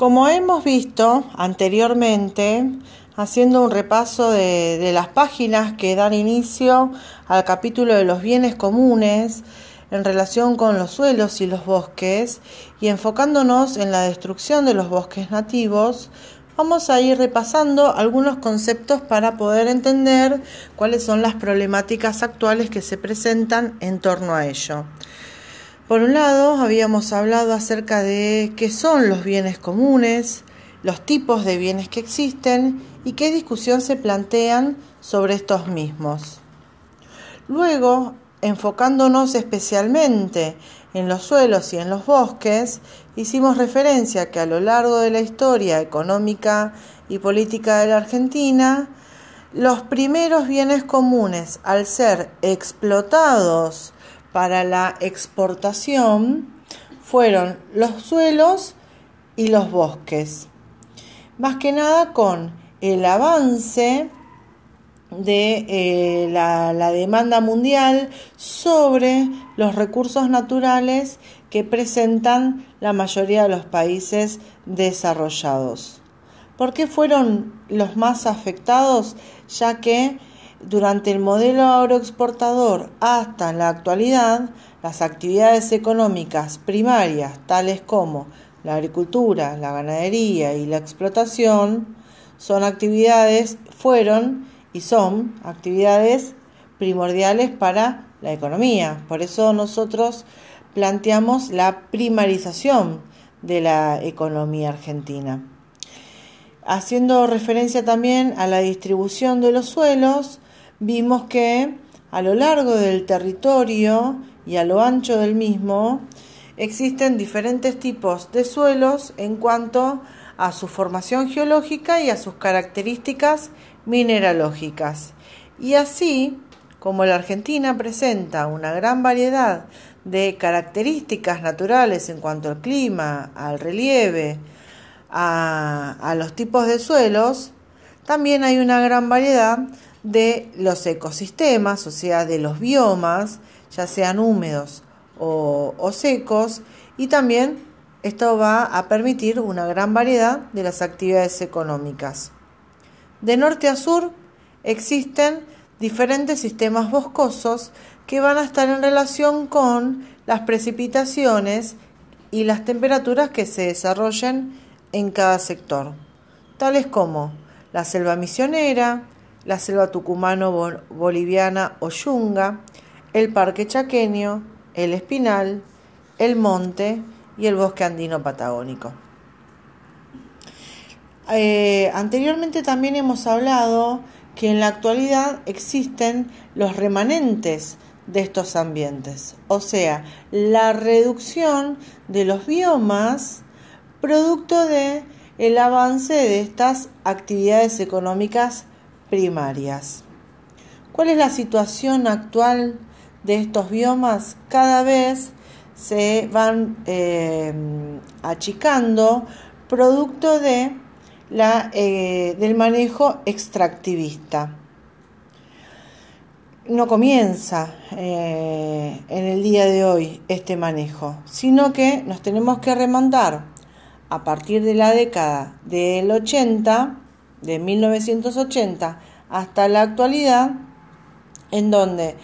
Como hemos visto anteriormente, haciendo un repaso de, las páginas que dan inicio al capítulo de los bienes comunes en relación con los suelos y los bosques y enfocándonos en la destrucción de los bosques nativos, vamos a ir repasando algunos conceptos para poder entender cuáles son las problemáticas actuales que se presentan en torno a ello. Por un lado, habíamos hablado acerca de qué son los bienes comunes, los tipos de bienes que existen y qué discusión se plantean sobre estos mismos. Luego, enfocándonos especialmente en los suelos y en los bosques, hicimos referencia que a lo largo de la historia económica y política de la Argentina, los primeros bienes comunes, al ser explotados para la exportación, fueron los suelos y los bosques. Más que nada con el avance de eh, la, la demanda mundial sobre los recursos naturales que presentan la mayoría de los países desarrollados. ¿Por qué fueron los más afectados? Ya que durante el modelo agroexportador hasta la actualidad, las actividades económicas primarias, tales como la agricultura, la ganadería y la explotación, son actividades, fueron y son actividades primordiales para la economía. Por eso nosotros planteamos la primarización de la economía argentina. Haciendo referencia también a la distribución de los suelos, vimos que a lo largo del territorio y a lo ancho del mismo existen diferentes tipos de suelos en cuanto a su formación geológica y a sus características mineralógicas. Y así, como la Argentina presenta una gran variedad de características naturales en cuanto al clima, al relieve, a, los tipos de suelos, también hay una gran variedad de los ecosistemas, o sea, de los biomas, ya sean húmedos o, secos, y también esto va a permitir una gran variedad de las actividades económicas. De norte a sur existen diferentes sistemas boscosos que van a estar en relación con las precipitaciones y las temperaturas que se desarrollen en cada sector, tales como la selva misionera, la selva tucumano-boliviana o yunga, el parque chaqueño, el espinal, el monte y el bosque andino patagónico. Eh, anteriormente también hemos hablado que en la actualidad existen los remanentes de estos ambientes, o sea, la reducción de los biomas producto de el avance de estas actividades económicas primarias. ¿Cuál es la situación actual de estos biomas? Cada vez se van eh, achicando producto de la, eh, del manejo extractivista. No comienza eh, en el día de hoy este manejo, sino que nos tenemos que remontar a partir de la década del 80, de 1980, hasta la actualidad, en donde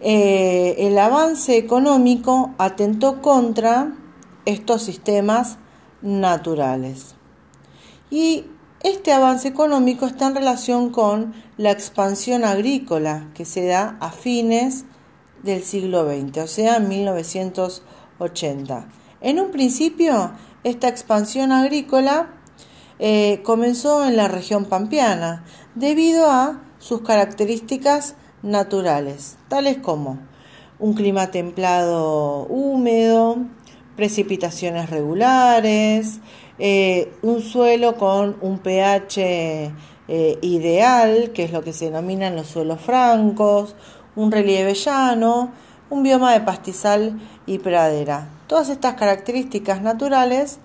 eh, el avance económico atentó contra estos sistemas naturales. Y este avance económico está en relación con la expansión agrícola que se da a fines del siglo XX, o sea, en 1980. En un principio, esta expansión agrícola eh, comenzó en la región pampeana debido a sus características naturales, tales como un clima templado húmedo, precipitaciones regulares, eh, un suelo con un pH eh, ideal, que es lo que se denominan los suelos francos, un relieve llano, un bioma de pastizal y pradera. Todas estas características naturales,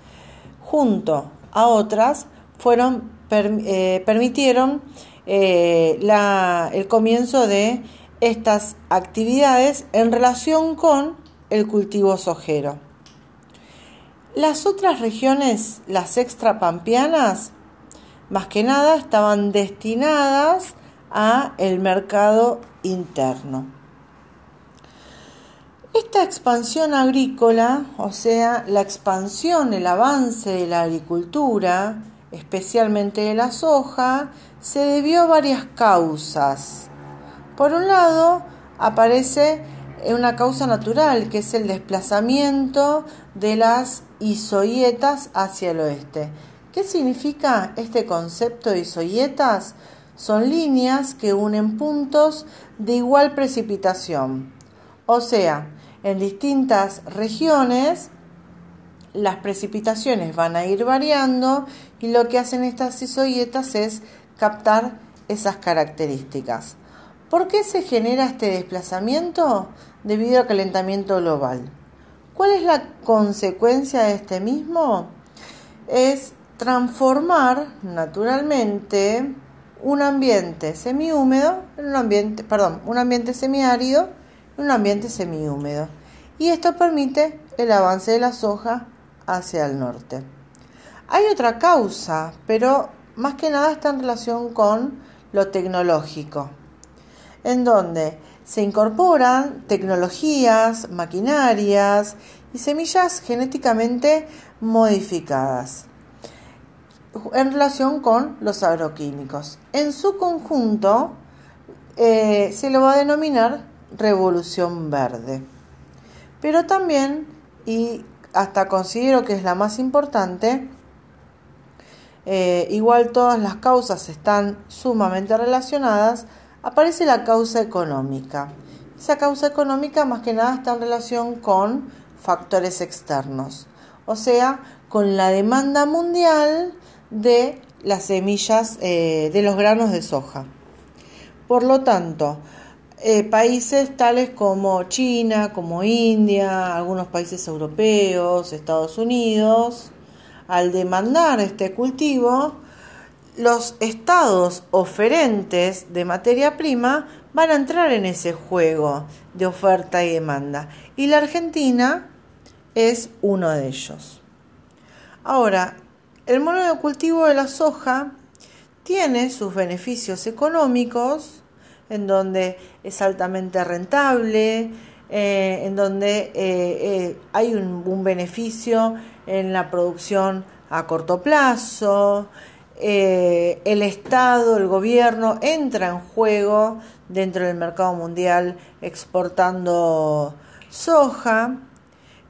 junto a otras, fueron, eh, permitieron el comienzo de estas actividades en relación con el cultivo sojero. Las otras regiones, las extrapampeanas, más que nada estaban destinadas a el mercado interno. Esta expansión agrícola, o sea, la expansión, el avance de la agricultura, especialmente de la soja, se debió a varias causas. Por un lado, aparece una causa natural, que es el desplazamiento de las isoietas hacia el oeste. ¿Qué significa este concepto de isoietas? Son líneas que unen puntos de igual precipitación. O sea, en distintas regiones las precipitaciones van a ir variando y lo que hacen estas isoietas es captar esas características. ¿Por qué se genera este desplazamiento? Debido al calentamiento global. ¿Cuál es la consecuencia de este mismo? Es transformar naturalmente un ambiente semihúmedo en un ambiente, perdón, un ambiente semiárido en un ambiente semihúmedo. Y esto permite el avance de la soja hacia el norte. Hay otra causa, pero más que nada está en relación con lo tecnológico, en donde se incorporan tecnologías, maquinarias y semillas genéticamente modificadas en relación con los agroquímicos. En su conjunto eh, se lo va a denominar revolución verde. Pero también, y hasta considero que es la más importante, eh, igual todas las causas están sumamente relacionadas, aparece la causa económica. Esa causa económica más que nada está en relación con factores externos, o sea, con la demanda mundial de las semillas eh, de los granos de soja. Por lo tanto, eh, países tales como China, como India, algunos países europeos, Estados Unidos, al demandar este cultivo, los estados oferentes de materia prima van a entrar en ese juego de oferta y demanda. Y la Argentina es uno de ellos. Ahora, el monocultivo de la soja tiene sus beneficios económicos, en donde es altamente rentable, eh, en donde eh, eh, hay un, beneficio en la producción a corto plazo, el Estado, el gobierno entra en juego dentro del mercado mundial exportando soja,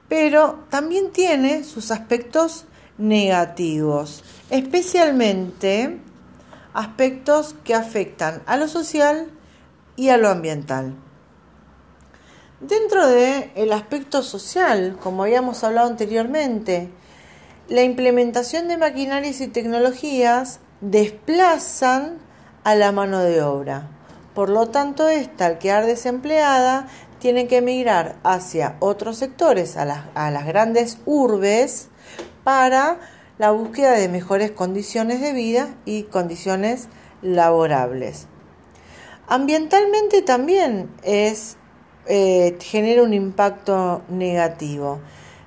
pero también tiene sus aspectos negativos, especialmente aspectos que afectan a lo social y a lo ambiental. Dentro del el aspecto social, como habíamos hablado anteriormente, la implementación de maquinarias y tecnologías desplazan a la mano de obra. Por lo tanto, esta, al quedar desempleada, tiene que emigrar hacia otros sectores, a las grandes urbes, para la búsqueda de mejores condiciones de vida y condiciones laborables. Ambientalmente también es, eh, genera un impacto negativo,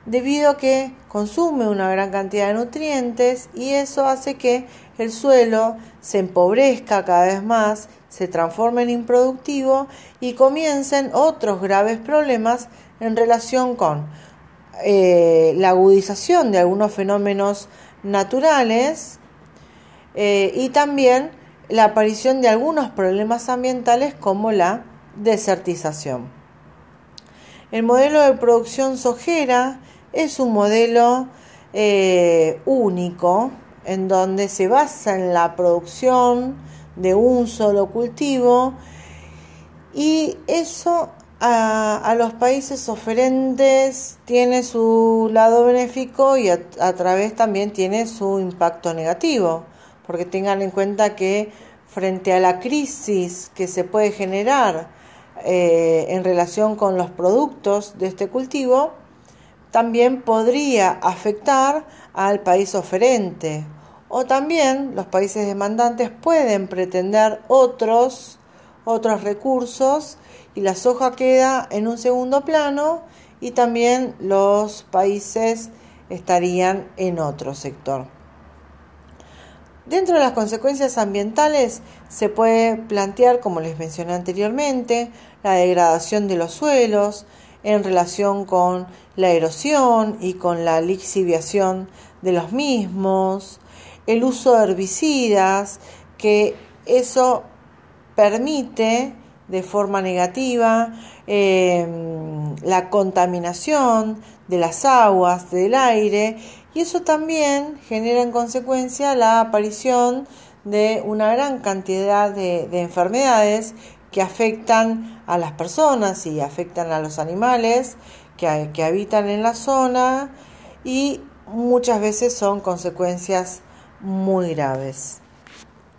debido a que consume una gran cantidad de nutrientes y eso hace que el suelo se empobrezca cada vez más, se transforme en improductivo y comiencen otros graves problemas en relación con eh, la agudización de algunos fenómenos naturales eh, y también la aparición de algunos problemas ambientales como la desertización. El modelo de producción sojera es un modelo eh, único en donde se basa en la producción de un solo cultivo y eso a, los países oferentes tiene su lado benéfico y a través también tiene su impacto negativo porque tengan en cuenta que frente a la crisis que se puede generar eh, en relación con los productos de este cultivo, también podría afectar al país oferente. O también los países demandantes pueden pretender otros, otros recursos y la soja queda en un segundo plano y también los países estarían en otro sector. Dentro de las consecuencias ambientales se puede plantear, como les mencioné anteriormente, la degradación de los suelos en relación con la erosión y con la lixiviación de los mismos, el uso de herbicidas, que eso permite de forma negativa em, la contaminación de las aguas, del aire, y eso también genera en consecuencia la aparición de una gran cantidad de, enfermedades que afectan a las personas y afectan a los animales que, habitan en la zona y muchas veces son consecuencias muy graves.